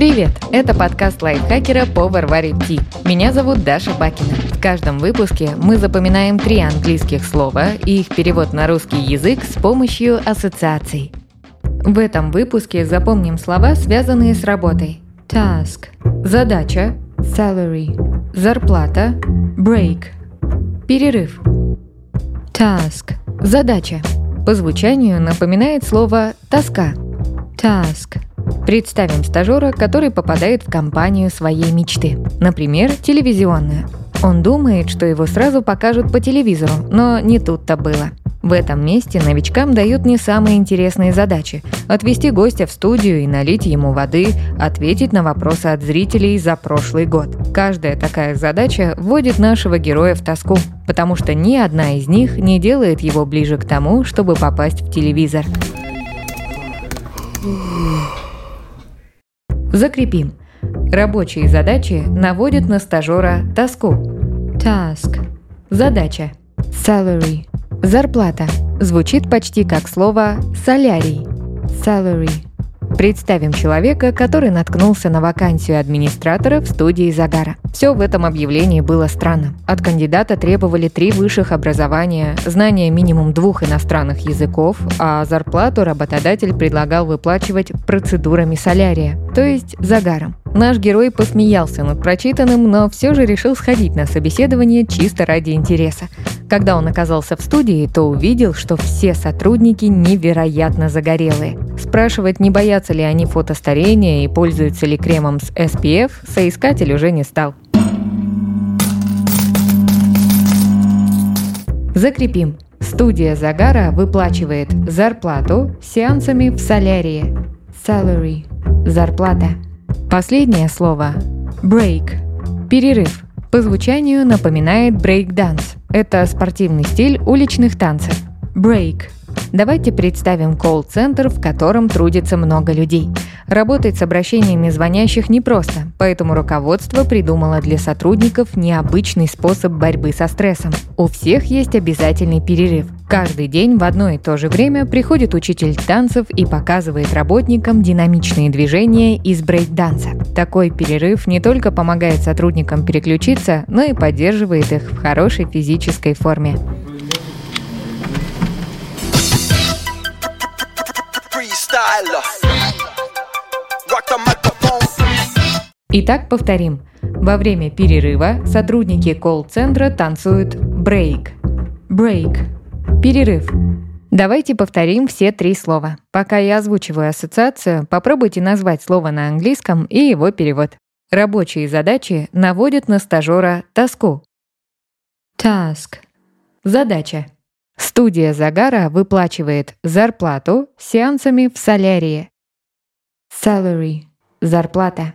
Привет! Это подкаст лайфхакера по Варваре Ти. Меня зовут Даша Бакина. В каждом выпуске мы запоминаем три английских слова и их перевод на русский язык с помощью ассоциаций. В этом выпуске запомним слова, связанные с работой. Task – задача, salary – зарплата, break – перерыв. Task – задача. По звучанию напоминает слово «тоска». Task – Представим стажера, который попадает в компанию своей мечты, например, телевизионную. Он думает, что его сразу покажут по телевизору, но не тут-то было. В этом месте новичкам дают не самые интересные задачи – отвести гостя в студию и налить ему воды, ответить на вопросы от зрителей за прошлый год. Каждая такая задача вводит нашего героя в тоску, потому что ни одна из них не делает его ближе к тому, чтобы попасть в телевизор. Закрепим. Рабочие задачи наводят на стажера тоску. Task. Задача. Salary. Зарплата. Звучит почти как слово солярий. Salary. Представим человека, который наткнулся на вакансию администратора в студии Загара. Все в этом объявлении было странно. От кандидата требовали три высших образования, знания минимум двух иностранных языков, а зарплату работодатель предлагал выплачивать процедурами солярия, то есть загаром. Наш герой посмеялся над прочитанным, но все же решил сходить на собеседование чисто ради интереса. Когда он оказался в студии, то увидел, что все сотрудники невероятно загорелые. Спрашивать, не боятся ли они фотостарения и пользуются ли кремом с SPF, соискатель уже не стал. Закрепим. Студия Загара выплачивает зарплату сеансами в солярии. Salary. Зарплата. Последнее слово – break – перерыв. По звучанию напоминает break-dance. Это спортивный стиль уличных танцев. Break – Давайте представим колл-центр, в котором трудится много людей. Работать с обращениями звонящих непросто, поэтому руководство придумало для сотрудников необычный способ борьбы со стрессом. У всех есть обязательный перерыв. Каждый день в одно и то же время приходит учитель танцев и показывает работникам динамичные движения из брейк-данса. Такой перерыв не только помогает сотрудникам переключиться, но и поддерживает их в хорошей физической форме. Итак, повторим. Во время перерыва сотрудники колл-центра танцуют брейк. Брейк. Перерыв. Давайте повторим все три слова. Пока я озвучиваю ассоциацию, попробуйте назвать слово на английском и его перевод. Рабочие задачи наводят на стажера тоску. Task. Задача. Студия Загара выплачивает зарплату сеансами в солярии. Salary – зарплата.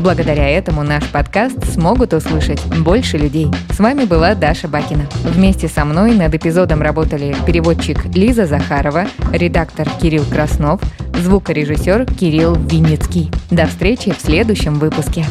Благодаря этому наш подкаст смогут услышать больше людей. С вами была Даша Бакина. Вместе со мной над эпизодом работали переводчик Лиза Захарова, редактор Кирилл Краснов, звукорежиссер Кирилл Винницкий. До встречи в следующем выпуске.